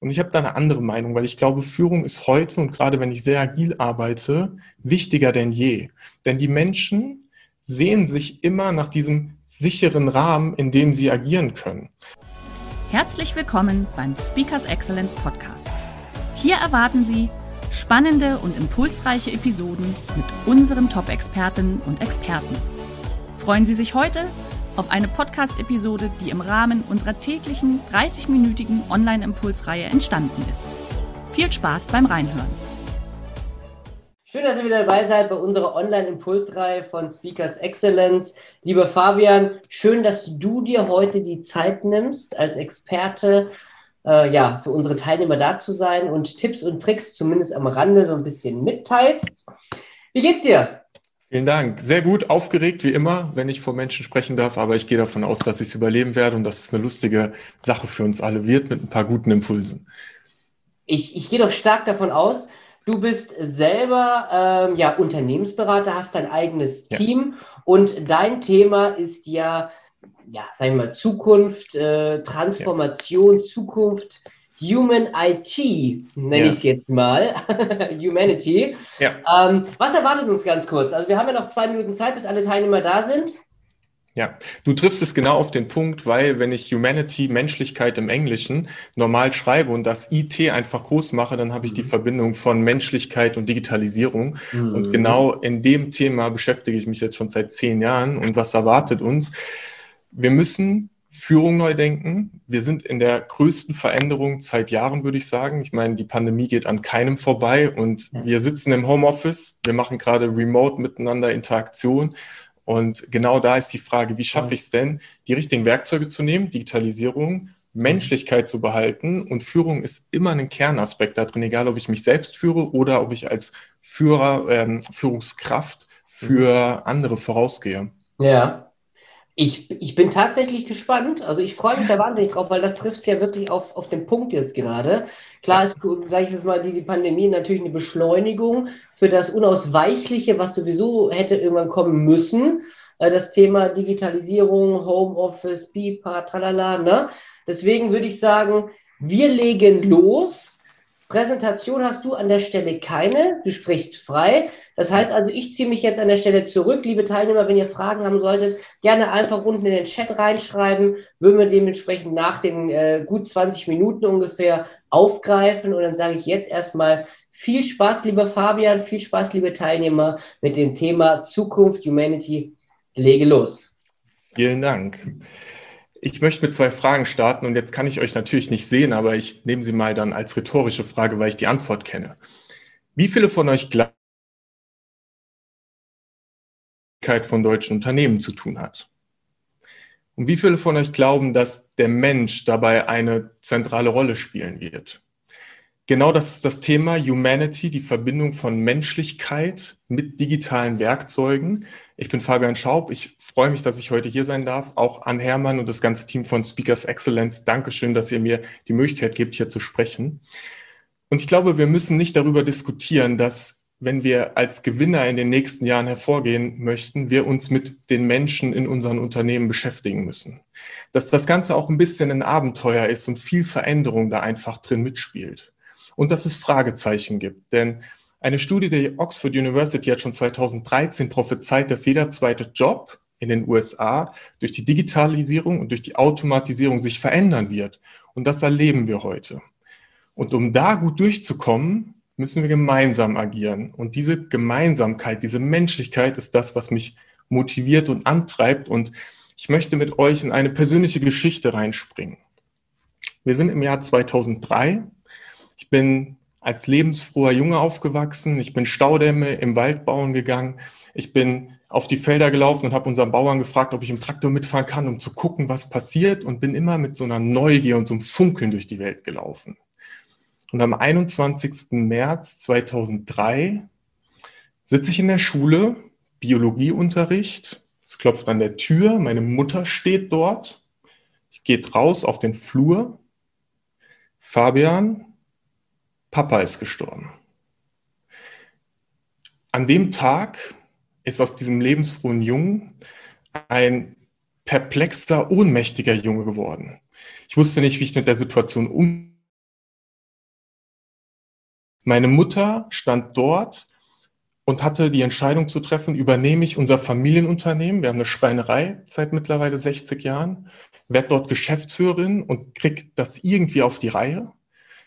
Und ich habe da eine andere Meinung, weil ich glaube, Führung ist heute und gerade wenn ich sehr agil arbeite, wichtiger denn je. Denn die Menschen sehen sich immer nach diesem sicheren Rahmen, in dem sie agieren können. Herzlich willkommen beim Speakers Excellence Podcast. Hier erwarten Sie spannende und impulsreiche Episoden mit unseren Top-Expertinnen und Experten. Freuen Sie sich heute auf eine Podcast-Episode, die im Rahmen unserer täglichen 30-minütigen Online-Impulsreihe entstanden ist. Viel Spaß beim Reinhören. Schön, dass ihr wieder dabei seid bei unserer Online-Impulsreihe von Speakers Excellence. Lieber Fabian, schön, dass du dir heute die Zeit nimmst, als Experte äh, ja, für unsere Teilnehmer da zu sein und Tipps und Tricks zumindest am Rande so ein bisschen mitteilst. Wie geht's dir? Vielen Dank. Sehr gut, aufgeregt wie immer, wenn ich vor Menschen sprechen darf, aber ich gehe davon aus, dass ich es überleben werde und dass es eine lustige Sache für uns alle wird mit ein paar guten Impulsen. Ich, ich gehe doch stark davon aus. Du bist selber ähm, ja, Unternehmensberater, hast dein eigenes ja. Team und dein Thema ist ja, ja, sagen wir mal, Zukunft, äh, Transformation, ja. Zukunft Human IT, nenne ja. ich es jetzt mal, Humanity. Ja. Ähm, was erwartet uns ganz kurz? Also wir haben ja noch zwei Minuten Zeit, bis alle Teilnehmer da sind. Ja, du triffst es genau auf den Punkt, weil wenn ich Humanity, Menschlichkeit im Englischen normal schreibe und das IT einfach groß mache, dann habe ich die mhm. Verbindung von Menschlichkeit und Digitalisierung. Mhm. Und genau in dem Thema beschäftige ich mich jetzt schon seit zehn Jahren. Und was erwartet uns? Wir müssen Führung neu denken. Wir sind in der größten Veränderung seit Jahren, würde ich sagen. Ich meine, die Pandemie geht an keinem vorbei und wir sitzen im Homeoffice. Wir machen gerade remote miteinander Interaktion. Und genau da ist die Frage, wie schaffe ich es denn, die richtigen Werkzeuge zu nehmen, Digitalisierung, Menschlichkeit zu behalten. Und Führung ist immer ein Kernaspekt da drin, egal ob ich mich selbst führe oder ob ich als Führer, ähm, Führungskraft für andere vorausgehe. Ja, ich, ich bin tatsächlich gespannt. Also ich freue mich da wahnsinnig drauf, weil das trifft es ja wirklich auf, auf den Punkt jetzt gerade. Klar ist, sage ich jetzt mal, die, die Pandemie natürlich eine Beschleunigung für das Unausweichliche, was sowieso hätte irgendwann kommen müssen. Äh, das Thema Digitalisierung, Homeoffice, BIPA, tralala. Ne? Deswegen würde ich sagen, wir legen los Präsentation hast du an der Stelle keine, du sprichst frei. Das heißt also, ich ziehe mich jetzt an der Stelle zurück. Liebe Teilnehmer, wenn ihr Fragen haben solltet, gerne einfach unten in den Chat reinschreiben, würden wir dementsprechend nach den äh, gut 20 Minuten ungefähr aufgreifen. Und dann sage ich jetzt erstmal viel Spaß, lieber Fabian, viel Spaß, liebe Teilnehmer, mit dem Thema Zukunft, Humanity. Lege los. Vielen Dank. Ich möchte mit zwei Fragen starten und jetzt kann ich euch natürlich nicht sehen, aber ich nehme sie mal dann als rhetorische Frage, weil ich die Antwort kenne. Wie viele von euch glauben, von deutschen Unternehmen zu tun hat? Und wie viele von euch glauben, dass der Mensch dabei eine zentrale Rolle spielen wird? Genau das ist das Thema Humanity, die Verbindung von Menschlichkeit mit digitalen Werkzeugen. Ich bin Fabian Schaub. Ich freue mich, dass ich heute hier sein darf. Auch an Hermann und das ganze Team von Speakers Excellence. Dankeschön, dass ihr mir die Möglichkeit gebt, hier zu sprechen. Und ich glaube, wir müssen nicht darüber diskutieren, dass wenn wir als Gewinner in den nächsten Jahren hervorgehen möchten, wir uns mit den Menschen in unseren Unternehmen beschäftigen müssen. Dass das Ganze auch ein bisschen ein Abenteuer ist und viel Veränderung da einfach drin mitspielt und dass es Fragezeichen gibt. Denn eine Studie der Oxford University hat schon 2013 prophezeit, dass jeder zweite Job in den USA durch die Digitalisierung und durch die Automatisierung sich verändern wird. Und das erleben wir heute. Und um da gut durchzukommen, müssen wir gemeinsam agieren. Und diese Gemeinsamkeit, diese Menschlichkeit ist das, was mich motiviert und antreibt. Und ich möchte mit euch in eine persönliche Geschichte reinspringen. Wir sind im Jahr 2003 ich bin als lebensfroher Junge aufgewachsen. Ich bin Staudämme im Wald bauen gegangen. Ich bin auf die Felder gelaufen und habe unseren Bauern gefragt, ob ich im Traktor mitfahren kann, um zu gucken, was passiert und bin immer mit so einer Neugier und so einem Funkeln durch die Welt gelaufen. Und am 21. März 2003 sitze ich in der Schule, Biologieunterricht. Es klopft an der Tür, meine Mutter steht dort. Ich gehe raus auf den Flur. Fabian, Papa ist gestorben. An dem Tag ist aus diesem lebensfrohen Jungen ein perplexter, ohnmächtiger Junge geworden. Ich wusste nicht, wie ich mit der Situation um. Meine Mutter stand dort und hatte die Entscheidung zu treffen, übernehme ich unser Familienunternehmen, wir haben eine Schweinerei seit mittlerweile 60 Jahren, werde dort Geschäftsführerin und kriege das irgendwie auf die Reihe.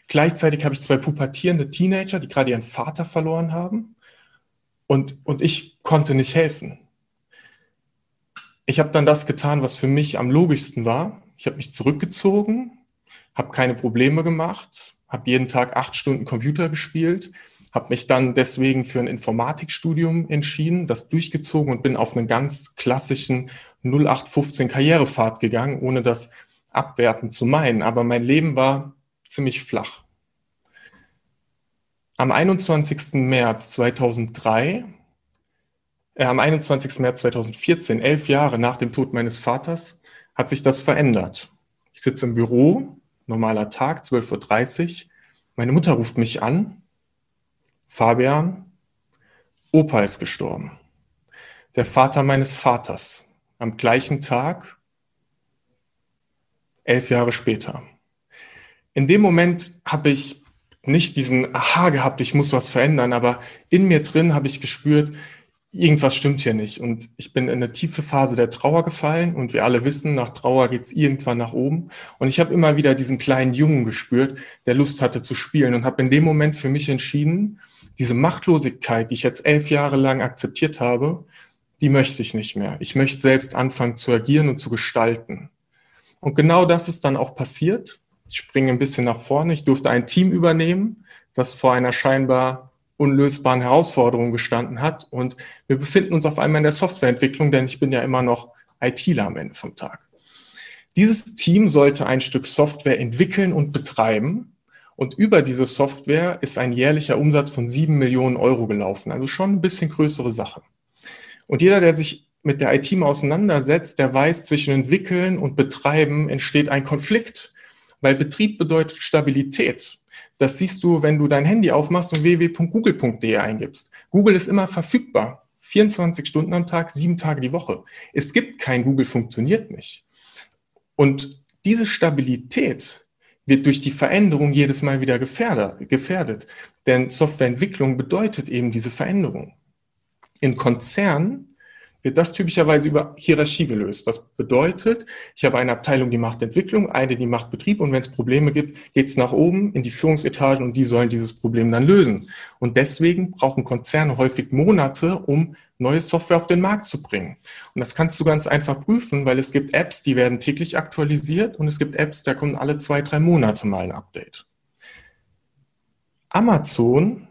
Gleichzeitig habe ich zwei pubertierende Teenager, die gerade ihren Vater verloren haben. Und, und ich konnte nicht helfen. Ich habe dann das getan, was für mich am logischsten war. Ich habe mich zurückgezogen, habe keine Probleme gemacht, habe jeden Tag acht Stunden Computer gespielt, habe mich dann deswegen für ein Informatikstudium entschieden, das durchgezogen und bin auf einen ganz klassischen 0815 Karrierepfad gegangen, ohne das abwertend zu meinen. Aber mein Leben war ziemlich flach. Am 21. März 2003, äh, am 21. März 2014, elf Jahre nach dem Tod meines Vaters, hat sich das verändert. Ich sitze im Büro, normaler Tag, 12.30 Uhr. Meine Mutter ruft mich an. Fabian, Opa ist gestorben. Der Vater meines Vaters. Am gleichen Tag, elf Jahre später. In dem Moment habe ich nicht diesen Aha gehabt, ich muss was verändern, aber in mir drin habe ich gespürt, irgendwas stimmt hier nicht. Und ich bin in eine tiefe Phase der Trauer gefallen und wir alle wissen, nach Trauer geht es irgendwann nach oben. Und ich habe immer wieder diesen kleinen Jungen gespürt, der Lust hatte zu spielen und habe in dem Moment für mich entschieden, diese Machtlosigkeit, die ich jetzt elf Jahre lang akzeptiert habe, die möchte ich nicht mehr. Ich möchte selbst anfangen zu agieren und zu gestalten. Und genau das ist dann auch passiert. Ich springe ein bisschen nach vorne. Ich durfte ein Team übernehmen, das vor einer scheinbar unlösbaren Herausforderung gestanden hat. Und wir befinden uns auf einmal in der Softwareentwicklung, denn ich bin ja immer noch ITler am Ende vom Tag. Dieses Team sollte ein Stück Software entwickeln und betreiben. Und über diese Software ist ein jährlicher Umsatz von sieben Millionen Euro gelaufen. Also schon ein bisschen größere Sache. Und jeder, der sich mit der IT mal auseinandersetzt, der weiß, zwischen entwickeln und betreiben entsteht ein Konflikt. Weil Betrieb bedeutet Stabilität. Das siehst du, wenn du dein Handy aufmachst und www.google.de eingibst. Google ist immer verfügbar. 24 Stunden am Tag, sieben Tage die Woche. Es gibt kein Google, funktioniert nicht. Und diese Stabilität wird durch die Veränderung jedes Mal wieder gefährdet. Denn Softwareentwicklung bedeutet eben diese Veränderung. In Konzernen wird das typischerweise über Hierarchie gelöst. Das bedeutet, ich habe eine Abteilung, die macht Entwicklung, eine, die macht Betrieb und wenn es Probleme gibt, geht es nach oben in die Führungsetagen und die sollen dieses Problem dann lösen. Und deswegen brauchen Konzerne häufig Monate, um neue Software auf den Markt zu bringen. Und das kannst du ganz einfach prüfen, weil es gibt Apps, die werden täglich aktualisiert und es gibt Apps, da kommen alle zwei, drei Monate mal ein Update. Amazon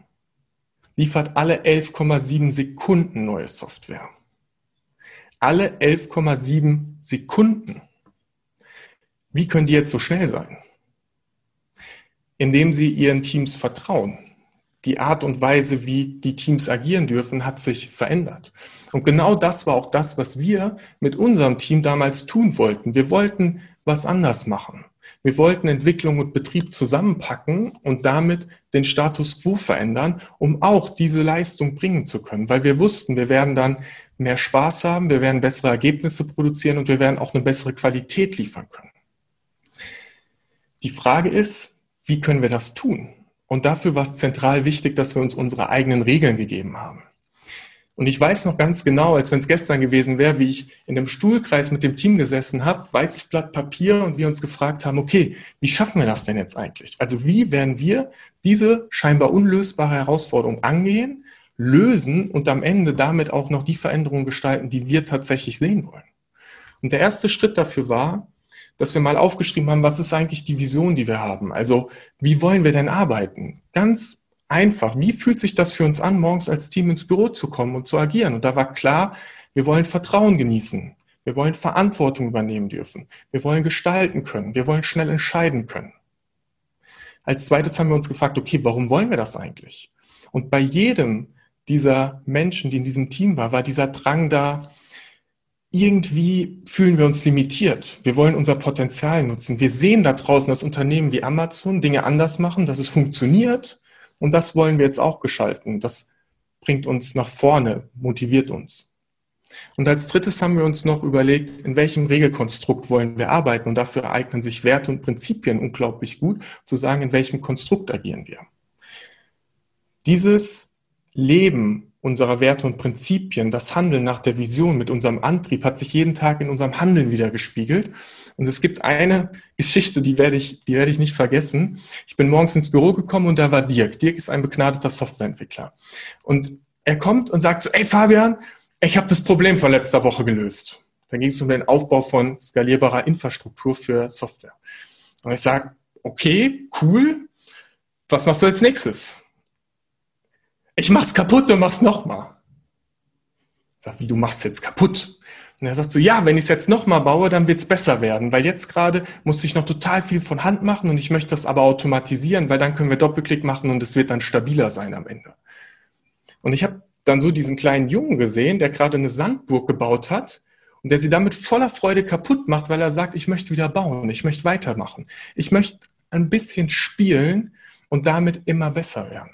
liefert alle 11,7 Sekunden neue Software alle 11,7 Sekunden. Wie können die jetzt so schnell sein? Indem sie ihren Teams vertrauen. Die Art und Weise, wie die Teams agieren dürfen, hat sich verändert. Und genau das war auch das, was wir mit unserem Team damals tun wollten. Wir wollten was anders machen. Wir wollten Entwicklung und Betrieb zusammenpacken und damit den Status quo verändern, um auch diese Leistung bringen zu können, weil wir wussten, wir werden dann mehr Spaß haben, wir werden bessere Ergebnisse produzieren und wir werden auch eine bessere Qualität liefern können. Die Frage ist, wie können wir das tun? Und dafür war es zentral wichtig, dass wir uns unsere eigenen Regeln gegeben haben. Und ich weiß noch ganz genau, als wenn es gestern gewesen wäre, wie ich in einem Stuhlkreis mit dem Team gesessen habe, weißes Blatt Papier und wir uns gefragt haben, okay, wie schaffen wir das denn jetzt eigentlich? Also wie werden wir diese scheinbar unlösbare Herausforderung angehen, lösen und am Ende damit auch noch die Veränderungen gestalten, die wir tatsächlich sehen wollen? Und der erste Schritt dafür war, dass wir mal aufgeschrieben haben, was ist eigentlich die Vision, die wir haben? Also wie wollen wir denn arbeiten? Ganz einfach. Wie fühlt sich das für uns an, morgens als Team ins Büro zu kommen und zu agieren? Und da war klar, wir wollen Vertrauen genießen. Wir wollen Verantwortung übernehmen dürfen. Wir wollen gestalten können. Wir wollen schnell entscheiden können. Als zweites haben wir uns gefragt, okay, warum wollen wir das eigentlich? Und bei jedem dieser Menschen, die in diesem Team war, war dieser Drang da, irgendwie fühlen wir uns limitiert. Wir wollen unser Potenzial nutzen. Wir sehen da draußen, dass Unternehmen wie Amazon Dinge anders machen, dass es funktioniert. Und das wollen wir jetzt auch gestalten. Das bringt uns nach vorne, motiviert uns. Und als drittes haben wir uns noch überlegt, in welchem Regelkonstrukt wollen wir arbeiten. Und dafür eignen sich Werte und Prinzipien unglaublich gut, zu sagen, in welchem Konstrukt agieren wir. Dieses Leben unserer Werte und Prinzipien, das Handeln nach der Vision mit unserem Antrieb hat sich jeden Tag in unserem Handeln wieder gespiegelt. Und es gibt eine Geschichte, die werde ich, die werde ich nicht vergessen. Ich bin morgens ins Büro gekommen und da war Dirk. Dirk ist ein begnadeter Softwareentwickler. Und er kommt und sagt so, ey Fabian, ich habe das Problem von letzter Woche gelöst. Dann ging es um den Aufbau von skalierbarer Infrastruktur für Software. Und ich sage, okay, cool, was machst du als nächstes? Ich mach's kaputt und mach's nochmal. Sage, wie, du machst jetzt kaputt? Und er sagt so, ja, wenn ich es jetzt nochmal baue, dann wird's besser werden, weil jetzt gerade muss ich noch total viel von Hand machen und ich möchte das aber automatisieren, weil dann können wir Doppelklick machen und es wird dann stabiler sein am Ende. Und ich habe dann so diesen kleinen Jungen gesehen, der gerade eine Sandburg gebaut hat und der sie damit voller Freude kaputt macht, weil er sagt, ich möchte wieder bauen, ich möchte weitermachen. Ich möchte ein bisschen spielen und damit immer besser werden.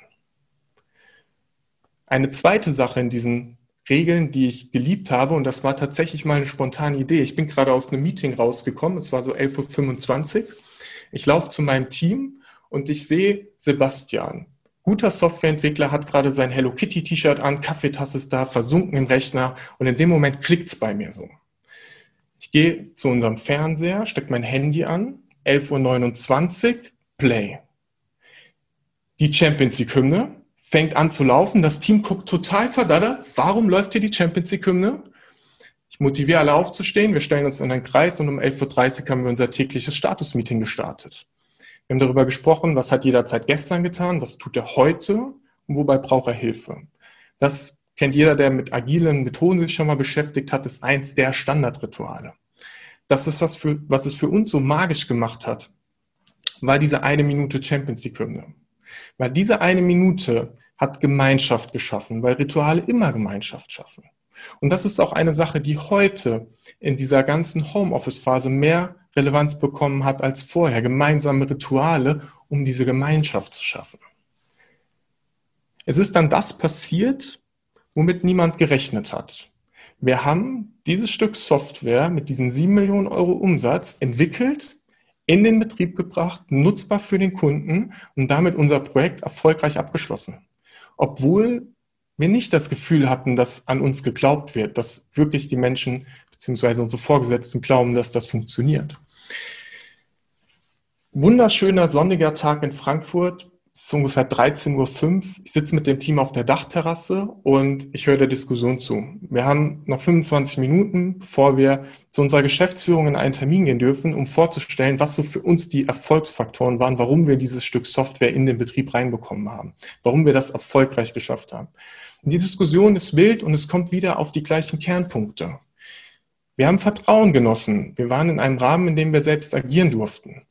Eine zweite Sache in diesen Regeln, die ich geliebt habe, und das war tatsächlich mal eine spontane Idee. Ich bin gerade aus einem Meeting rausgekommen, es war so 11.25 Uhr. Ich laufe zu meinem Team und ich sehe Sebastian, guter Softwareentwickler hat gerade sein Hello Kitty T-Shirt an, Kaffeetasse ist da, versunken im Rechner und in dem Moment klickt es bei mir so. Ich gehe zu unserem Fernseher, stecke mein Handy an, 11.29 Uhr, Play. Die Champions League-Hymne fängt an zu laufen, das Team guckt total verdattert, warum läuft hier die Champions League-Hymne? Ich motiviere alle aufzustehen, wir stellen uns in einen Kreis und um 11.30 Uhr haben wir unser tägliches Status-Meeting gestartet. Wir haben darüber gesprochen, was hat jeder seit gestern getan, was tut er heute und wobei braucht er Hilfe. Das kennt jeder, der mit agilen Methoden sich schon mal beschäftigt hat, ist eins der Standardrituale. Das ist was, für, was es für uns so magisch gemacht hat, war diese eine Minute Champions League Hymne. Weil diese eine Minute hat Gemeinschaft geschaffen, weil Rituale immer Gemeinschaft schaffen. Und das ist auch eine Sache, die heute in dieser ganzen Homeoffice-Phase mehr Relevanz bekommen hat als vorher. Gemeinsame Rituale, um diese Gemeinschaft zu schaffen. Es ist dann das passiert, womit niemand gerechnet hat. Wir haben dieses Stück Software mit diesem 7 Millionen Euro Umsatz entwickelt, in den Betrieb gebracht, nutzbar für den Kunden und damit unser Projekt erfolgreich abgeschlossen. Obwohl wir nicht das Gefühl hatten, dass an uns geglaubt wird, dass wirklich die Menschen bzw. unsere Vorgesetzten glauben, dass das funktioniert. Wunderschöner sonniger Tag in Frankfurt. Es ist ungefähr 13.05 Uhr. Ich sitze mit dem Team auf der Dachterrasse und ich höre der Diskussion zu. Wir haben noch 25 Minuten, bevor wir zu unserer Geschäftsführung in einen Termin gehen dürfen, um vorzustellen, was so für uns die Erfolgsfaktoren waren, warum wir dieses Stück Software in den Betrieb reinbekommen haben, warum wir das erfolgreich geschafft haben. Und die Diskussion ist wild und es kommt wieder auf die gleichen Kernpunkte. Wir haben Vertrauen genossen. Wir waren in einem Rahmen, in dem wir selbst agieren durften.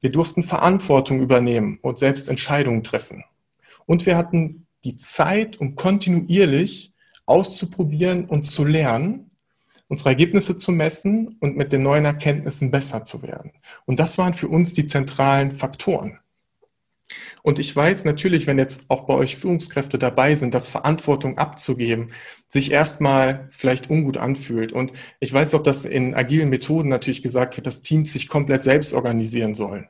Wir durften Verantwortung übernehmen und selbst Entscheidungen treffen. Und wir hatten die Zeit, um kontinuierlich auszuprobieren und zu lernen, unsere Ergebnisse zu messen und mit den neuen Erkenntnissen besser zu werden. Und das waren für uns die zentralen Faktoren. Und ich weiß natürlich, wenn jetzt auch bei euch Führungskräfte dabei sind, dass Verantwortung abzugeben sich erstmal vielleicht ungut anfühlt. Und ich weiß auch, dass in agilen Methoden natürlich gesagt wird, dass Teams sich komplett selbst organisieren sollen.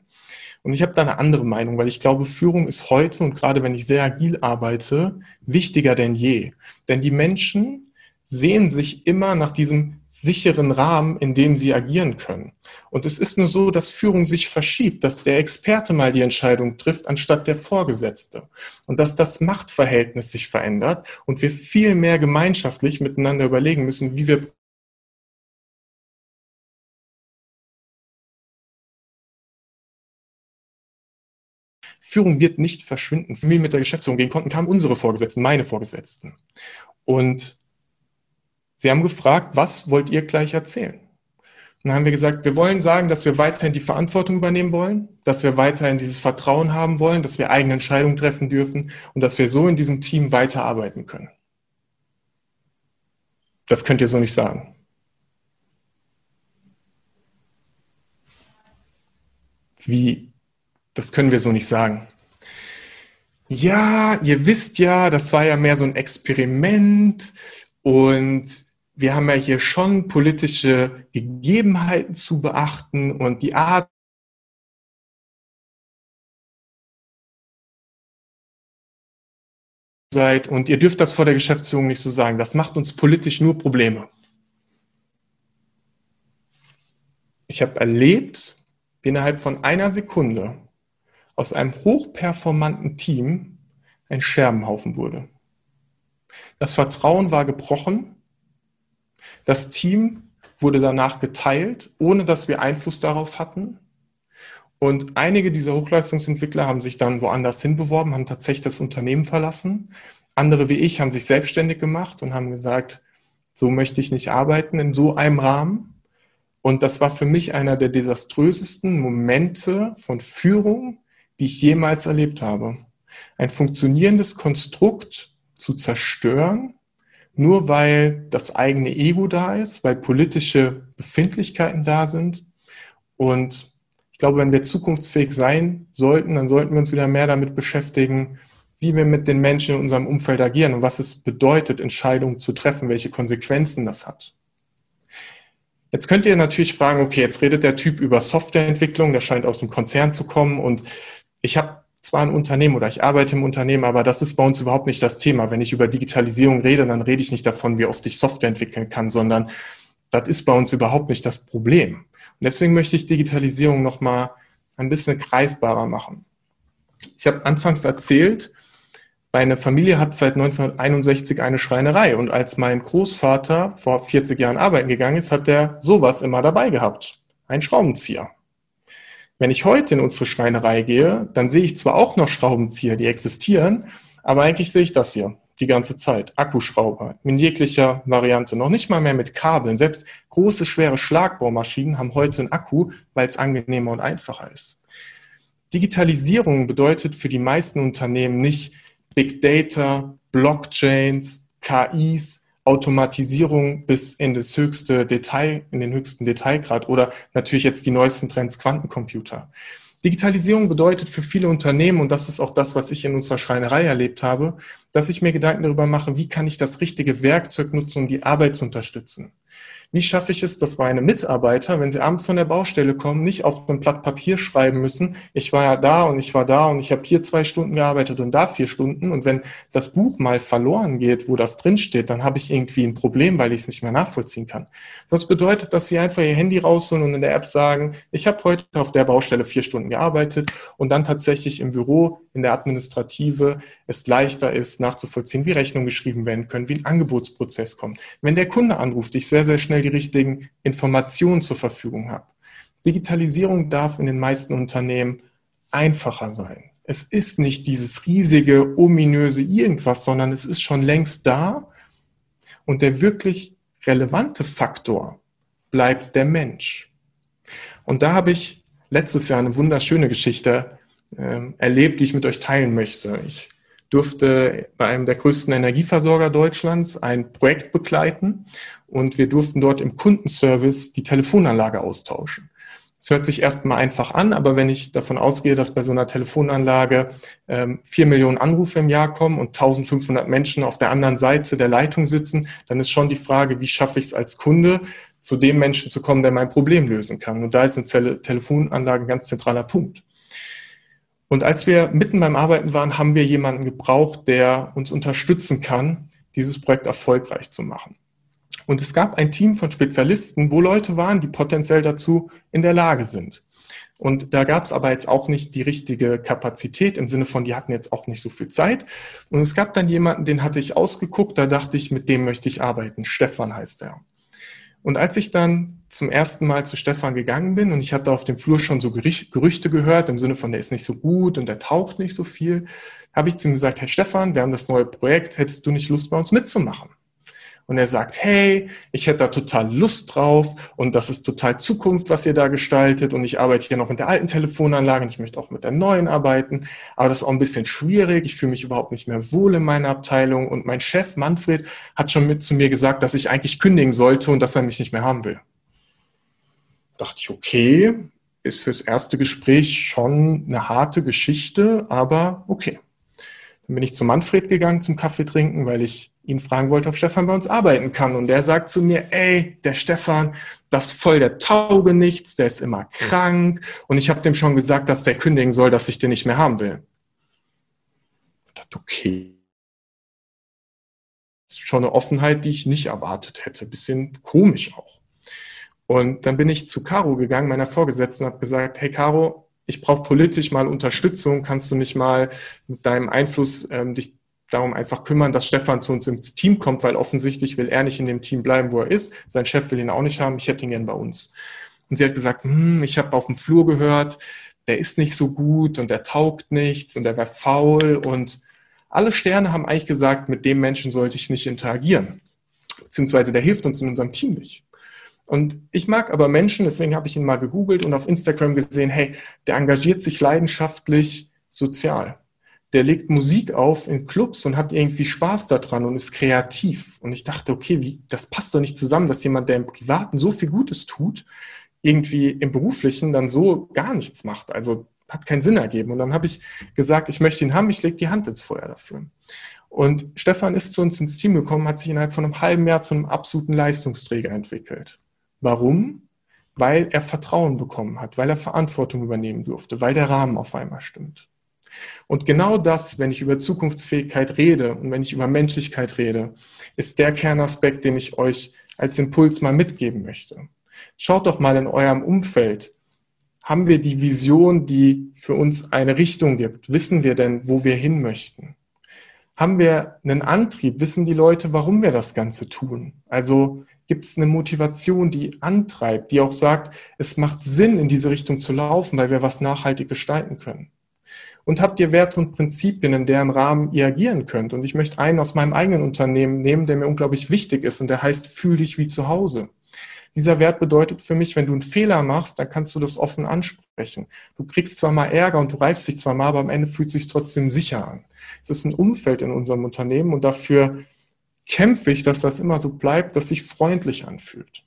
Und ich habe da eine andere Meinung, weil ich glaube, Führung ist heute und gerade wenn ich sehr agil arbeite, wichtiger denn je. Denn die Menschen sehen sich immer nach diesem sicheren Rahmen, in dem sie agieren können. Und es ist nur so, dass Führung sich verschiebt, dass der Experte mal die Entscheidung trifft, anstatt der Vorgesetzte. Und dass das Machtverhältnis sich verändert und wir viel mehr gemeinschaftlich miteinander überlegen müssen, wie wir Führung wird nicht verschwinden. Für mich mit der Geschäftsführung gehen konnten, kamen unsere Vorgesetzten, meine Vorgesetzten. Und sie haben gefragt, was wollt ihr gleich erzählen? Und dann haben wir gesagt, wir wollen sagen, dass wir weiterhin die Verantwortung übernehmen wollen, dass wir weiterhin dieses Vertrauen haben wollen, dass wir eigene Entscheidungen treffen dürfen und dass wir so in diesem Team weiterarbeiten können. Das könnt ihr so nicht sagen. Wie, das können wir so nicht sagen. Ja, ihr wisst ja, das war ja mehr so ein Experiment und wir haben ja hier schon politische Gegebenheiten zu beachten und die Art, seid und ihr dürft das vor der Geschäftsführung nicht so sagen. Das macht uns politisch nur Probleme. Ich habe erlebt, wie innerhalb von einer Sekunde aus einem hochperformanten Team ein Scherbenhaufen wurde. Das Vertrauen war gebrochen. Das Team wurde danach geteilt, ohne dass wir Einfluss darauf hatten. Und einige dieser Hochleistungsentwickler haben sich dann woanders hinbeworben, haben tatsächlich das Unternehmen verlassen. Andere wie ich haben sich selbstständig gemacht und haben gesagt, so möchte ich nicht arbeiten in so einem Rahmen. Und das war für mich einer der desaströsesten Momente von Führung, die ich jemals erlebt habe. Ein funktionierendes Konstrukt zu zerstören, nur weil das eigene Ego da ist, weil politische Befindlichkeiten da sind. Und ich glaube, wenn wir zukunftsfähig sein sollten, dann sollten wir uns wieder mehr damit beschäftigen, wie wir mit den Menschen in unserem Umfeld agieren und was es bedeutet, Entscheidungen zu treffen, welche Konsequenzen das hat. Jetzt könnt ihr natürlich fragen, okay, jetzt redet der Typ über Softwareentwicklung, der scheint aus dem Konzern zu kommen und ich habe zwar ein Unternehmen oder ich arbeite im Unternehmen, aber das ist bei uns überhaupt nicht das Thema. Wenn ich über Digitalisierung rede, dann rede ich nicht davon, wie oft ich Software entwickeln kann, sondern das ist bei uns überhaupt nicht das Problem. Und deswegen möchte ich Digitalisierung nochmal ein bisschen greifbarer machen. Ich habe anfangs erzählt, meine Familie hat seit 1961 eine Schreinerei und als mein Großvater vor 40 Jahren arbeiten gegangen ist, hat er sowas immer dabei gehabt. Ein Schraubenzieher. Wenn ich heute in unsere Schreinerei gehe, dann sehe ich zwar auch noch Schraubenzieher, die existieren, aber eigentlich sehe ich das hier die ganze Zeit. Akkuschrauber in jeglicher Variante, noch nicht mal mehr mit Kabeln. Selbst große, schwere Schlagbohrmaschinen haben heute einen Akku, weil es angenehmer und einfacher ist. Digitalisierung bedeutet für die meisten Unternehmen nicht, Big Data, Blockchains, KIs, Automatisierung bis in das höchste Detail, in den höchsten Detailgrad oder natürlich jetzt die neuesten Trends Quantencomputer. Digitalisierung bedeutet für viele Unternehmen, und das ist auch das, was ich in unserer Schreinerei erlebt habe, dass ich mir Gedanken darüber mache, wie kann ich das richtige Werkzeug nutzen, um die Arbeit zu unterstützen. Wie schaffe ich es, dass meine Mitarbeiter, wenn sie abends von der Baustelle kommen, nicht auf einem Blatt Papier schreiben müssen, ich war ja da und ich war da und ich habe hier zwei Stunden gearbeitet und da vier Stunden. Und wenn das Buch mal verloren geht, wo das drinsteht, dann habe ich irgendwie ein Problem, weil ich es nicht mehr nachvollziehen kann. Das bedeutet, dass sie einfach ihr Handy rausholen und in der App sagen, ich habe heute auf der Baustelle vier Stunden gearbeitet und dann tatsächlich im Büro, in der Administrative, es leichter ist, nachzuvollziehen, wie Rechnungen geschrieben werden können, wie ein Angebotsprozess kommt. Wenn der Kunde anruft, ich sehr, sehr schnell schnell die richtigen Informationen zur Verfügung habe. Digitalisierung darf in den meisten Unternehmen einfacher sein. Es ist nicht dieses riesige, ominöse irgendwas, sondern es ist schon längst da. Und der wirklich relevante Faktor bleibt der Mensch. Und da habe ich letztes Jahr eine wunderschöne Geschichte äh, erlebt, die ich mit euch teilen möchte. Ich durfte bei einem der größten Energieversorger Deutschlands ein Projekt begleiten und wir durften dort im Kundenservice die Telefonanlage austauschen. Es hört sich erstmal einfach an, aber wenn ich davon ausgehe, dass bei so einer Telefonanlage ähm, vier Millionen Anrufe im Jahr kommen und 1500 Menschen auf der anderen Seite der Leitung sitzen, dann ist schon die Frage, wie schaffe ich es als Kunde, zu dem Menschen zu kommen, der mein Problem lösen kann. Und da ist eine Telefonanlage ein ganz zentraler Punkt. Und als wir mitten beim Arbeiten waren, haben wir jemanden gebraucht, der uns unterstützen kann, dieses Projekt erfolgreich zu machen. Und es gab ein Team von Spezialisten, wo Leute waren, die potenziell dazu in der Lage sind. Und da gab es aber jetzt auch nicht die richtige Kapazität im Sinne von, die hatten jetzt auch nicht so viel Zeit. Und es gab dann jemanden, den hatte ich ausgeguckt, da dachte ich, mit dem möchte ich arbeiten. Stefan heißt er. Und als ich dann zum ersten Mal zu Stefan gegangen bin und ich hatte auf dem Flur schon so Gerüchte gehört, im Sinne von, der ist nicht so gut und der taucht nicht so viel, habe ich zu ihm gesagt, Herr Stefan, wir haben das neue Projekt, hättest du nicht Lust bei uns mitzumachen? Und er sagt, hey, ich hätte da total Lust drauf und das ist total Zukunft, was ihr da gestaltet und ich arbeite hier noch mit der alten Telefonanlage und ich möchte auch mit der neuen arbeiten, aber das ist auch ein bisschen schwierig, ich fühle mich überhaupt nicht mehr wohl in meiner Abteilung und mein Chef Manfred hat schon mit zu mir gesagt, dass ich eigentlich kündigen sollte und dass er mich nicht mehr haben will. Da dachte ich, okay, ist fürs erste Gespräch schon eine harte Geschichte, aber okay. Dann bin ich zu Manfred gegangen zum Kaffee trinken, weil ich ihn fragen wollte, ob Stefan bei uns arbeiten kann. Und der sagt zu mir, ey, der Stefan, das ist voll der Tauge nichts, der ist immer krank. Und ich habe dem schon gesagt, dass der kündigen soll, dass ich den nicht mehr haben will. Ich dachte, okay. Das ist schon eine Offenheit, die ich nicht erwartet hätte. Bisschen komisch auch. Und dann bin ich zu Caro gegangen, meiner Vorgesetzten, habe gesagt, hey Caro, ich brauche politisch mal Unterstützung. Kannst du nicht mal mit deinem Einfluss ähm, dich darum einfach kümmern, dass Stefan zu uns ins Team kommt, weil offensichtlich will er nicht in dem Team bleiben, wo er ist. Sein Chef will ihn auch nicht haben. Ich hätte ihn gern bei uns. Und sie hat gesagt, hm, ich habe auf dem Flur gehört, der ist nicht so gut und der taugt nichts und der wäre faul und alle Sterne haben eigentlich gesagt, mit dem Menschen sollte ich nicht interagieren. Beziehungsweise der hilft uns in unserem Team nicht. Und ich mag aber Menschen, deswegen habe ich ihn mal gegoogelt und auf Instagram gesehen, hey, der engagiert sich leidenschaftlich sozial der legt Musik auf in Clubs und hat irgendwie Spaß daran und ist kreativ. Und ich dachte, okay, wie, das passt doch nicht zusammen, dass jemand, der im Privaten so viel Gutes tut, irgendwie im Beruflichen dann so gar nichts macht. Also hat keinen Sinn ergeben. Und dann habe ich gesagt, ich möchte ihn haben, ich lege die Hand ins Feuer dafür. Und Stefan ist zu uns ins Team gekommen, hat sich innerhalb von einem halben Jahr zu einem absoluten Leistungsträger entwickelt. Warum? Weil er Vertrauen bekommen hat, weil er Verantwortung übernehmen durfte, weil der Rahmen auf einmal stimmt. Und genau das, wenn ich über Zukunftsfähigkeit rede und wenn ich über Menschlichkeit rede, ist der Kernaspekt, den ich euch als Impuls mal mitgeben möchte. Schaut doch mal in eurem Umfeld. Haben wir die Vision, die für uns eine Richtung gibt? Wissen wir denn, wo wir hin möchten? Haben wir einen Antrieb? Wissen die Leute, warum wir das Ganze tun? Also gibt es eine Motivation, die antreibt, die auch sagt, es macht Sinn, in diese Richtung zu laufen, weil wir was nachhaltig gestalten können und habt ihr Werte und Prinzipien, in deren Rahmen ihr agieren könnt. Und ich möchte einen aus meinem eigenen Unternehmen nehmen, der mir unglaublich wichtig ist und der heißt, fühl dich wie zu Hause. Dieser Wert bedeutet für mich, wenn du einen Fehler machst, dann kannst du das offen ansprechen. Du kriegst zwar mal Ärger und du reifst dich zwar mal, aber am Ende fühlt es sich trotzdem sicher an. Es ist ein Umfeld in unserem Unternehmen und dafür kämpfe ich, dass das immer so bleibt, dass sich freundlich anfühlt.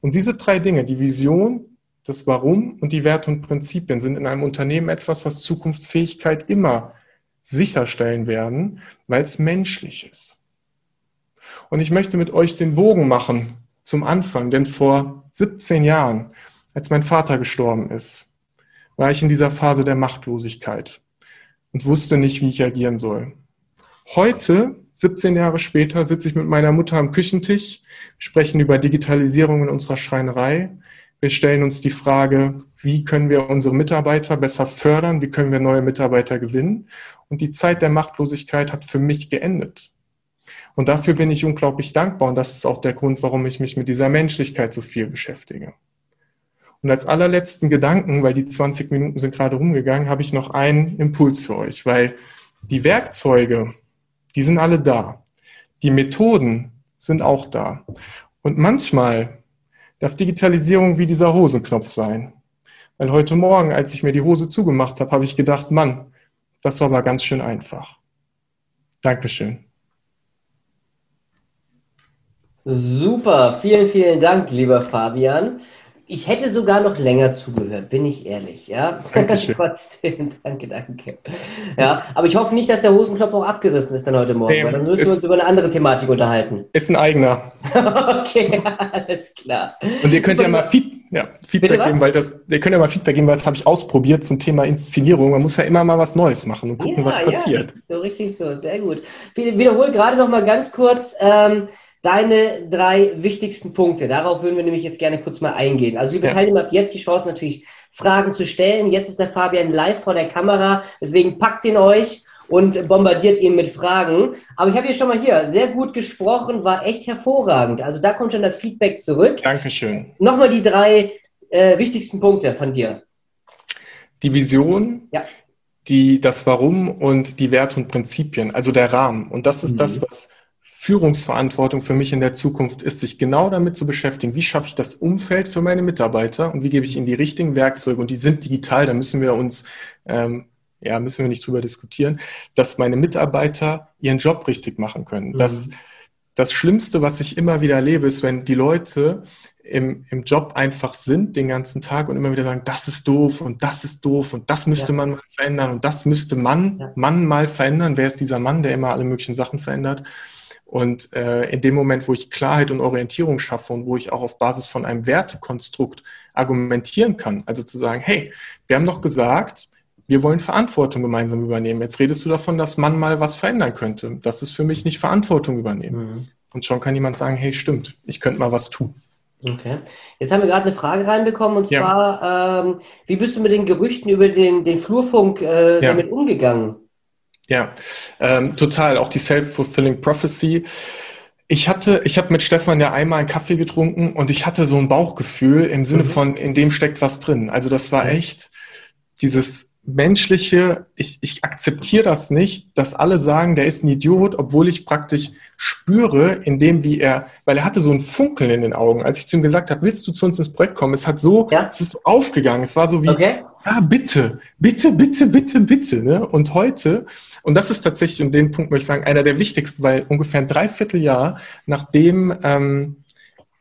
Und diese drei Dinge, die Vision, das Warum und die Werte und Prinzipien sind in einem Unternehmen etwas, was Zukunftsfähigkeit immer sicherstellen werden, weil es menschlich ist. Und ich möchte mit euch den Bogen machen zum Anfang, denn vor 17 Jahren, als mein Vater gestorben ist, war ich in dieser Phase der Machtlosigkeit und wusste nicht, wie ich agieren soll. Heute, 17 Jahre später, sitze ich mit meiner Mutter am Küchentisch, sprechen über Digitalisierung in unserer Schreinerei, wir stellen uns die Frage, wie können wir unsere Mitarbeiter besser fördern? Wie können wir neue Mitarbeiter gewinnen? Und die Zeit der Machtlosigkeit hat für mich geendet. Und dafür bin ich unglaublich dankbar. Und das ist auch der Grund, warum ich mich mit dieser Menschlichkeit so viel beschäftige. Und als allerletzten Gedanken, weil die 20 Minuten sind gerade rumgegangen, habe ich noch einen Impuls für euch, weil die Werkzeuge, die sind alle da. Die Methoden sind auch da. Und manchmal darf Digitalisierung wie dieser Hosenknopf sein. Weil heute Morgen, als ich mir die Hose zugemacht habe, habe ich gedacht, Mann, das war aber ganz schön einfach. Dankeschön. Super, vielen, vielen Dank, lieber Fabian. Ich hätte sogar noch länger zugehört, bin ich ehrlich, ja. Trotzdem, danke, danke. Ja, aber ich hoffe nicht, dass der Hosenknopf auch abgerissen ist dann heute Morgen, nee, weil dann müssen wir uns über eine andere Thematik unterhalten. Ist ein eigener. okay, alles klar. Und ihr könnt ja mal Feed, ja, Feedback geben, weil das, ihr könnt ja mal Feedback geben, weil das habe ich ausprobiert zum Thema Inszenierung. Man muss ja immer mal was Neues machen und gucken, ja, was passiert. Ja, so richtig so, sehr gut. Wiederhol gerade noch mal ganz kurz. Ähm, deine drei wichtigsten Punkte. Darauf würden wir nämlich jetzt gerne kurz mal eingehen. Also, liebe ja. Teilnehmer, habt jetzt die Chance natürlich Fragen zu stellen. Jetzt ist der Fabian live vor der Kamera, deswegen packt ihn euch und bombardiert ihn mit Fragen. Aber ich habe hier schon mal hier sehr gut gesprochen, war echt hervorragend. Also da kommt schon das Feedback zurück. Dankeschön. Nochmal die drei äh, wichtigsten Punkte von dir. Die Vision, ja. die, das Warum und die Werte und Prinzipien, also der Rahmen. Und das ist mhm. das, was Führungsverantwortung für mich in der Zukunft ist, sich genau damit zu beschäftigen, wie schaffe ich das Umfeld für meine Mitarbeiter und wie gebe ich ihnen die richtigen Werkzeuge und die sind digital, da müssen wir uns, ähm, ja, müssen wir nicht drüber diskutieren, dass meine Mitarbeiter ihren Job richtig machen können. Mhm. Das, das Schlimmste, was ich immer wieder erlebe, ist, wenn die Leute im, im Job einfach sind den ganzen Tag und immer wieder sagen, das ist doof und das ist doof und das müsste ja. man mal verändern und das müsste man, ja. Mann mal verändern. Wer ist dieser Mann, der immer alle möglichen Sachen verändert? Und äh, in dem Moment, wo ich Klarheit und Orientierung schaffe und wo ich auch auf Basis von einem Wertekonstrukt argumentieren kann, also zu sagen, hey, wir haben doch gesagt, wir wollen Verantwortung gemeinsam übernehmen. Jetzt redest du davon, dass man mal was verändern könnte. Das ist für mich nicht Verantwortung übernehmen. Mhm. Und schon kann jemand sagen, hey, stimmt, ich könnte mal was tun. Okay. Jetzt haben wir gerade eine Frage reinbekommen und ja. zwar, ähm, wie bist du mit den Gerüchten über den, den Flurfunk äh, ja. damit umgegangen? Ja, ähm, total. Auch die Self-Fulfilling Prophecy. Ich hatte, ich habe mit Stefan ja einmal einen Kaffee getrunken und ich hatte so ein Bauchgefühl im Sinne mhm. von, in dem steckt was drin. Also das war echt dieses menschliche, ich, ich akzeptiere das nicht, dass alle sagen, der ist ein Idiot, obwohl ich praktisch spüre, in dem, wie er, weil er hatte so ein Funkeln in den Augen, als ich zu ihm gesagt habe, willst du zu uns ins Projekt kommen? Es hat so, ja. es ist so aufgegangen. Es war so wie, okay. Ja, bitte, bitte, bitte, bitte, bitte. Ne? Und heute und das ist tatsächlich, und den Punkt möchte ich sagen, einer der wichtigsten, weil ungefähr ein Dreivierteljahr nachdem, ähm,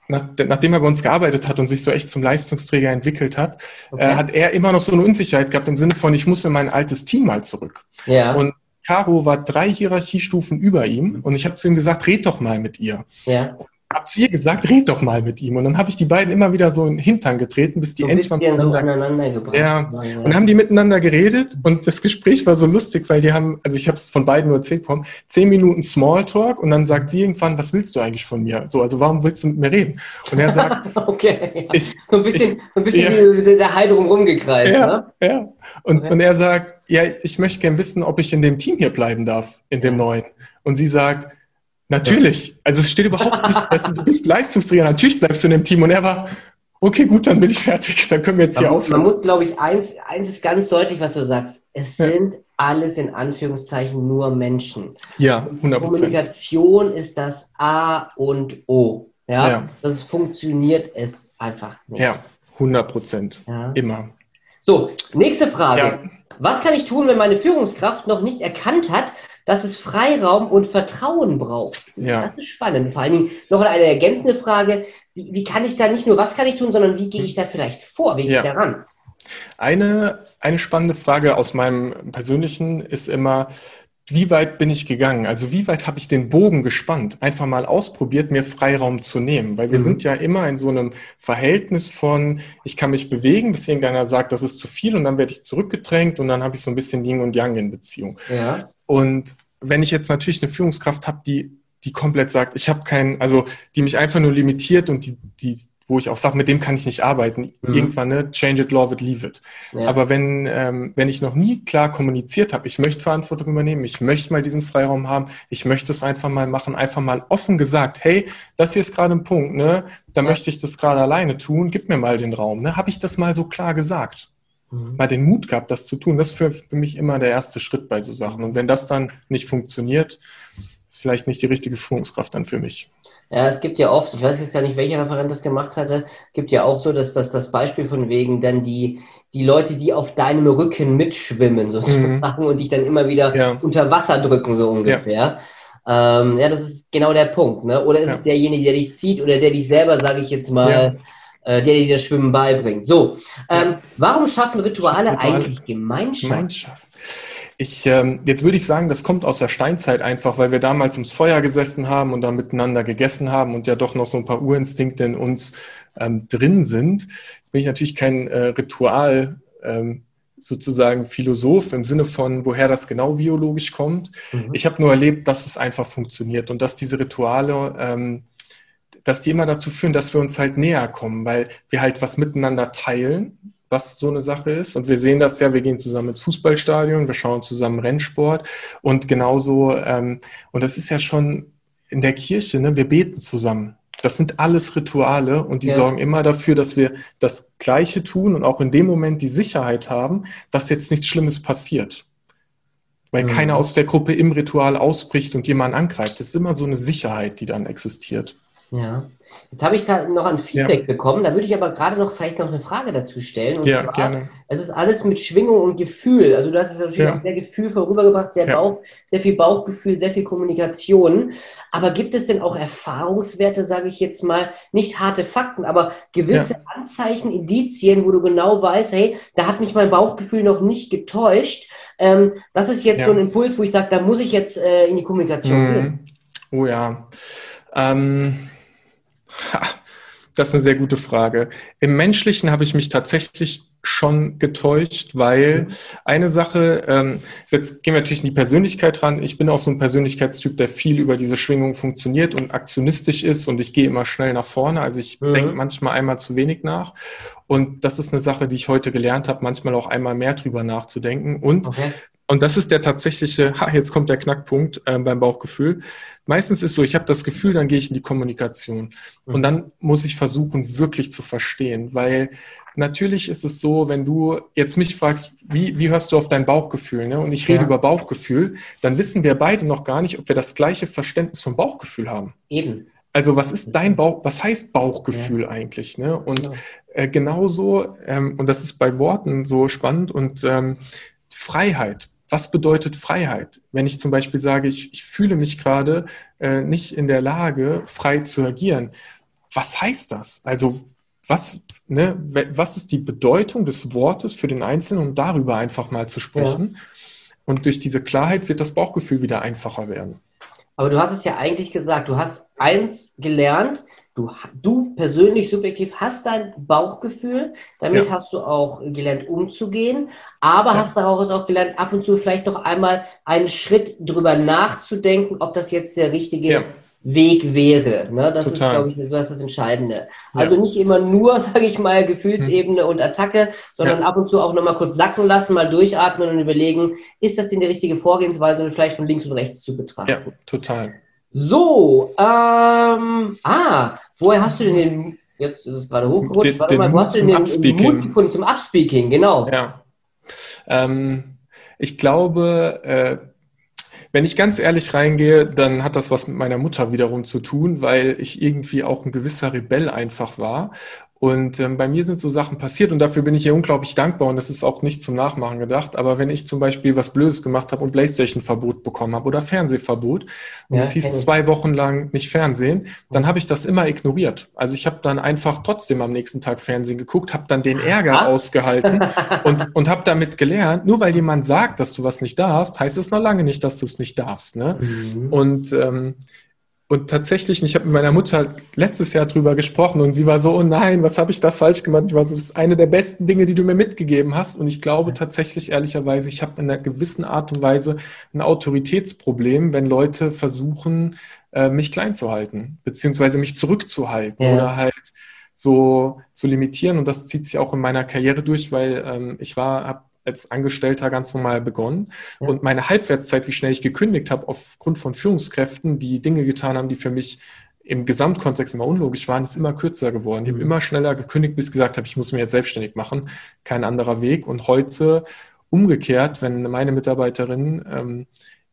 nach, nachdem er bei uns gearbeitet hat und sich so echt zum Leistungsträger entwickelt hat, äh, okay. äh, hat er immer noch so eine Unsicherheit gehabt im Sinne von, ich muss in mein altes Team mal zurück. Ja. Und Caro war drei Hierarchiestufen über ihm und ich habe zu ihm gesagt, red doch mal mit ihr. Ja habe zu ihr gesagt, red doch mal mit ihm. Und dann habe ich die beiden immer wieder so in den Hintern getreten, bis die so endlich mal miteinander, aneinander gebracht ja. ja. Und dann haben die miteinander geredet und das Gespräch war so lustig, weil die haben, also ich habe es von beiden nur erzählt bekommen, zehn Minuten Smalltalk und dann sagt sie irgendwann, was willst du eigentlich von mir? So, also warum willst du mit mir reden? Und er sagt, okay, ich, so ein bisschen, ich, so ein bisschen ja. der Hai drum rumgekreist. Ja, ne? ja. Und, okay. und er sagt, ja, ich möchte gern wissen, ob ich in dem Team hier bleiben darf, in dem neuen. Und sie sagt, Natürlich. Also es steht überhaupt nicht, dass du bist Leistungsträger, natürlich bleibst du in dem Team. Und er war, okay, gut, dann bin ich fertig, dann können wir jetzt hier aufhören. Man muss, glaube ich, eins, eins ist ganz deutlich, was du sagst. Es ja. sind alles in Anführungszeichen nur Menschen. Ja, 100 Kommunikation ist das A und O. Ja, ja. das funktioniert es einfach nicht. Ja, 100 Prozent. Ja. Immer. So, nächste Frage. Ja. Was kann ich tun, wenn meine Führungskraft noch nicht erkannt hat, dass es Freiraum und Vertrauen braucht. Ja. Das ist spannend. Vor allen Dingen noch eine ergänzende Frage, wie, wie kann ich da nicht nur, was kann ich tun, sondern wie gehe ich da vielleicht vor, wie gehe ja. ich da ran? Eine, eine spannende Frage aus meinem persönlichen ist immer, wie weit bin ich gegangen? Also wie weit habe ich den Bogen gespannt? Einfach mal ausprobiert, mir Freiraum zu nehmen. Weil wir mhm. sind ja immer in so einem Verhältnis von, ich kann mich bewegen, bis irgendeiner sagt, das ist zu viel und dann werde ich zurückgedrängt und dann habe ich so ein bisschen Yin und Yang in Beziehung. Ja. Und wenn ich jetzt natürlich eine Führungskraft habe, die, die komplett sagt, ich habe keinen, also die mich einfach nur limitiert und die, die, wo ich auch sage, mit dem kann ich nicht arbeiten. Mhm. Irgendwann, ne, change it, love it, leave it. Ja. Aber wenn, ähm, wenn ich noch nie klar kommuniziert habe, ich möchte Verantwortung übernehmen, ich möchte mal diesen Freiraum haben, ich möchte es einfach mal machen, einfach mal offen gesagt, hey, das hier ist gerade ein Punkt, ne, da ja. möchte ich das gerade alleine tun, gib mir mal den Raum, ne, habe ich das mal so klar gesagt mhm. mal den Mut gehabt, das zu tun. Das ist für, für mich immer der erste Schritt bei so Sachen. Und wenn das dann nicht funktioniert, ist vielleicht nicht die richtige Führungskraft dann für mich. Ja, es gibt ja oft, ich weiß jetzt gar nicht, welcher Referent das gemacht hatte, gibt ja auch so, dass, dass das Beispiel von wegen dann die, die Leute, die auf deinem Rücken mitschwimmen sozusagen mhm. und dich dann immer wieder ja. unter Wasser drücken, so ungefähr. Ja. Ähm, ja, das ist genau der Punkt. Ne? Oder ist ja. es derjenige, der dich zieht oder der dich selber, sage ich jetzt mal, äh, der dir das Schwimmen beibringt. So, ähm, warum schaffen Rituale, Rituale eigentlich Gemeinschaft? Gemeinschaft. Ich, ähm, jetzt würde ich sagen, das kommt aus der Steinzeit einfach, weil wir damals ums Feuer gesessen haben und dann miteinander gegessen haben und ja doch noch so ein paar Urinstinkte in uns ähm, drin sind. Jetzt bin ich natürlich kein äh, Ritual. Ähm, sozusagen Philosoph im Sinne von, woher das genau biologisch kommt. Mhm. Ich habe nur erlebt, dass es einfach funktioniert und dass diese Rituale ähm, dass die immer dazu führen, dass wir uns halt näher kommen, weil wir halt was miteinander teilen, was so eine Sache ist. Und wir sehen das ja, wir gehen zusammen ins Fußballstadion, wir schauen zusammen Rennsport und genauso, ähm, und das ist ja schon in der Kirche, ne, wir beten zusammen. Das sind alles Rituale und die ja. sorgen immer dafür, dass wir das Gleiche tun und auch in dem Moment die Sicherheit haben, dass jetzt nichts Schlimmes passiert. Weil mhm. keiner aus der Gruppe im Ritual ausbricht und jemanden angreift. Das ist immer so eine Sicherheit, die dann existiert. Ja. Jetzt habe ich da noch ein Feedback ja. bekommen, da würde ich aber gerade noch vielleicht noch eine Frage dazu stellen. Und ja, zwar, gerne. Es ist alles mit Schwingung und Gefühl. Also du hast es natürlich ja. auch sehr Gefühl vorübergebracht, sehr, ja. Bauch, sehr viel Bauchgefühl, sehr viel Kommunikation. Aber gibt es denn auch Erfahrungswerte, sage ich jetzt mal, nicht harte Fakten, aber gewisse ja. Anzeichen, Indizien, wo du genau weißt, hey, da hat mich mein Bauchgefühl noch nicht getäuscht. Ähm, das ist jetzt so ein Impuls, wo ich sage, da muss ich jetzt äh, in die Kommunikation mhm. gehen. Oh ja. Ähm Ha, das ist eine sehr gute Frage. Im Menschlichen habe ich mich tatsächlich schon getäuscht, weil mhm. eine Sache, ähm, jetzt gehen wir natürlich in die Persönlichkeit ran. Ich bin auch so ein Persönlichkeitstyp, der viel über diese Schwingung funktioniert und aktionistisch ist und ich gehe immer schnell nach vorne. Also ich mhm. denke manchmal einmal zu wenig nach. Und das ist eine Sache, die ich heute gelernt habe, manchmal auch einmal mehr drüber nachzudenken. Und okay. Und das ist der tatsächliche, ha, jetzt kommt der Knackpunkt äh, beim Bauchgefühl. Meistens ist so, ich habe das Gefühl, dann gehe ich in die Kommunikation. Mhm. Und dann muss ich versuchen, wirklich zu verstehen. Weil natürlich ist es so, wenn du jetzt mich fragst, wie, wie hörst du auf dein Bauchgefühl? Ne? Und ich rede ja. über Bauchgefühl, dann wissen wir beide noch gar nicht, ob wir das gleiche Verständnis vom Bauchgefühl haben. Eben. Also was ist dein Bauch, was heißt Bauchgefühl ja. eigentlich? Ne? Und genau. äh, genauso, ähm, und das ist bei Worten so spannend und ähm, Freiheit was bedeutet Freiheit? Wenn ich zum Beispiel sage, ich, ich fühle mich gerade äh, nicht in der Lage, frei zu agieren. Was heißt das? Also was, ne, was ist die Bedeutung des Wortes für den Einzelnen, um darüber einfach mal zu sprechen? Ja. Und durch diese Klarheit wird das Bauchgefühl wieder einfacher werden. Aber du hast es ja eigentlich gesagt, du hast eins gelernt, Du, du persönlich subjektiv hast dein Bauchgefühl, damit ja. hast du auch gelernt umzugehen, aber ja. hast daraus auch gelernt, ab und zu vielleicht noch einmal einen Schritt drüber nachzudenken, ob das jetzt der richtige ja. Weg wäre. Ne? Das Total. ist, glaube ich, das, ist das Entscheidende. Also nicht immer nur, sage ich mal, Gefühlsebene hm. und Attacke, sondern ab und zu auch nochmal kurz sacken lassen, mal durchatmen und überlegen, ist das denn die richtige Vorgehensweise und vielleicht von links und rechts zu betrachten. Ja, total. So, ähm, ah, woher hast du denn den, jetzt ist es gerade hochgerutscht, den, warte mal, du hast den, den Mut gefunden zum Upspeaking, genau. Ja. Ähm, ich glaube, äh, wenn ich ganz ehrlich reingehe, dann hat das was mit meiner Mutter wiederum zu tun, weil ich irgendwie auch ein gewisser Rebell einfach war und ähm, bei mir sind so Sachen passiert und dafür bin ich ihr unglaublich dankbar und das ist auch nicht zum Nachmachen gedacht. Aber wenn ich zum Beispiel was Blödes gemacht habe und Playstation-Verbot bekommen habe oder Fernsehverbot und es ja, hieß zwei Wochen lang nicht Fernsehen, dann habe ich das immer ignoriert. Also ich habe dann einfach trotzdem am nächsten Tag Fernsehen geguckt, habe dann den Ärger ah. ausgehalten und, und habe damit gelernt, nur weil jemand sagt, dass du was nicht darfst, heißt es noch lange nicht, dass du es nicht darfst. Ne? Mhm. Und ähm, und tatsächlich, ich habe mit meiner Mutter letztes Jahr drüber gesprochen und sie war so, oh nein, was habe ich da falsch gemacht? Ich war so, das ist eine der besten Dinge, die du mir mitgegeben hast. Und ich glaube tatsächlich, ehrlicherweise, ich habe in einer gewissen Art und Weise ein Autoritätsproblem, wenn Leute versuchen, äh, mich klein zu halten, beziehungsweise mich zurückzuhalten ja. oder halt so zu limitieren. Und das zieht sich auch in meiner Karriere durch, weil ähm, ich war, habe als Angestellter ganz normal begonnen. Ja. Und meine Halbwertszeit, wie schnell ich gekündigt habe, aufgrund von Führungskräften, die Dinge getan haben, die für mich im Gesamtkontext immer unlogisch waren, ist immer kürzer geworden. Ich habe mhm. immer schneller gekündigt, bis ich gesagt habe, ich muss mich jetzt selbstständig machen. Kein anderer Weg. Und heute umgekehrt, wenn meine Mitarbeiterinnen ähm,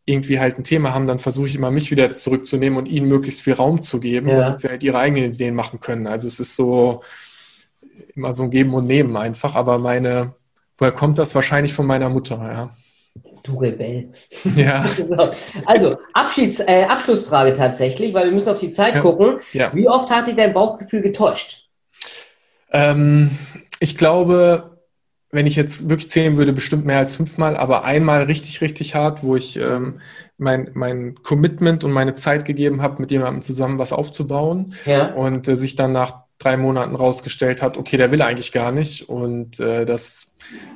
irgendwie halt ein Thema haben, dann versuche ich immer, mich wieder zurückzunehmen und ihnen möglichst viel Raum zu geben, ja. damit sie halt ihre eigenen Ideen machen können. Also es ist so immer so ein Geben und Nehmen einfach. Aber meine, Woher kommt das? Wahrscheinlich von meiner Mutter, ja. Du Rebell. Ja. also, Abschieds, äh, Abschlussfrage tatsächlich, weil wir müssen auf die Zeit ja. gucken. Ja. Wie oft hat dich dein Bauchgefühl getäuscht? Ähm, ich glaube, wenn ich jetzt wirklich zählen würde, bestimmt mehr als fünfmal, aber einmal richtig, richtig hart, wo ich ähm, mein, mein Commitment und meine Zeit gegeben habe, mit jemandem zusammen was aufzubauen ja. und äh, sich dann nach drei Monaten rausgestellt hat, okay, der will eigentlich gar nicht und äh, das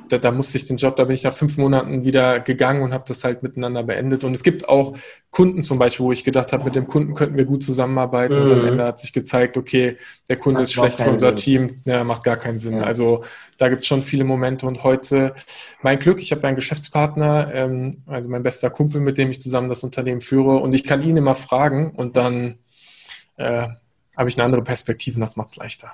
da, da musste ich den Job, da bin ich nach fünf Monaten wieder gegangen und habe das halt miteinander beendet. Und es gibt auch Kunden zum Beispiel, wo ich gedacht habe, mit dem Kunden könnten wir gut zusammenarbeiten. Mhm. Und am mhm. Ende hat sich gezeigt, okay, der Kunde das ist schlecht für unser Sinn. Team, ja, macht gar keinen Sinn. Ja. Also da gibt es schon viele Momente. Und heute mein Glück, ich habe einen Geschäftspartner, ähm, also mein bester Kumpel, mit dem ich zusammen das Unternehmen führe. Und ich kann ihn immer fragen und dann äh, habe ich eine andere Perspektive und das macht es leichter.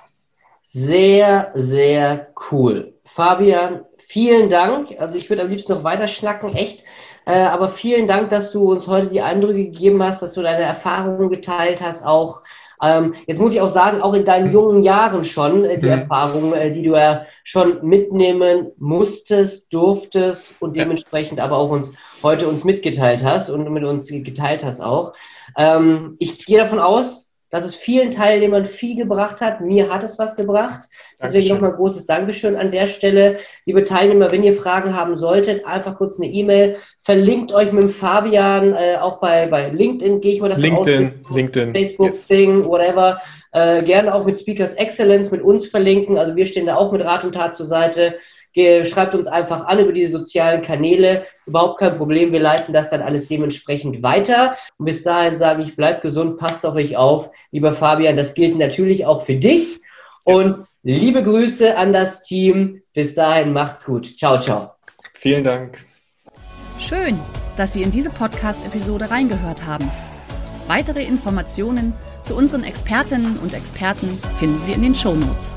Sehr, sehr cool. Fabian, vielen Dank. Also ich würde am liebsten noch weiter schnacken, echt. Äh, aber vielen Dank, dass du uns heute die Eindrücke gegeben hast, dass du deine Erfahrungen geteilt hast, auch ähm, jetzt muss ich auch sagen, auch in deinen jungen Jahren schon, äh, die mhm. Erfahrungen, äh, die du ja schon mitnehmen musstest, durftest und dementsprechend aber auch uns heute uns mitgeteilt hast und mit uns geteilt hast auch. Ähm, ich gehe davon aus, dass es vielen Teilnehmern viel gebracht hat. Mir hat es was gebracht. Deswegen nochmal großes Dankeschön an der Stelle. Liebe Teilnehmer, wenn ihr Fragen haben solltet, einfach kurz eine E-Mail. Verlinkt euch mit dem Fabian, äh, auch bei, bei LinkedIn gehe ich mal davon LinkedIn, aus. LinkedIn, Facebook, yes. Sing, whatever. Äh, gerne auch mit Speakers Excellence mit uns verlinken. Also wir stehen da auch mit Rat und Tat zur Seite schreibt uns einfach an über die sozialen Kanäle. Überhaupt kein Problem. Wir leiten das dann alles dementsprechend weiter. Und bis dahin sage ich, bleibt gesund, passt auf euch auf. Lieber Fabian, das gilt natürlich auch für dich. Und yes. liebe Grüße an das Team. Bis dahin, macht's gut. Ciao, ciao. Vielen Dank. Schön, dass Sie in diese Podcast-Episode reingehört haben. Weitere Informationen zu unseren Expertinnen und Experten finden Sie in den Show Notes.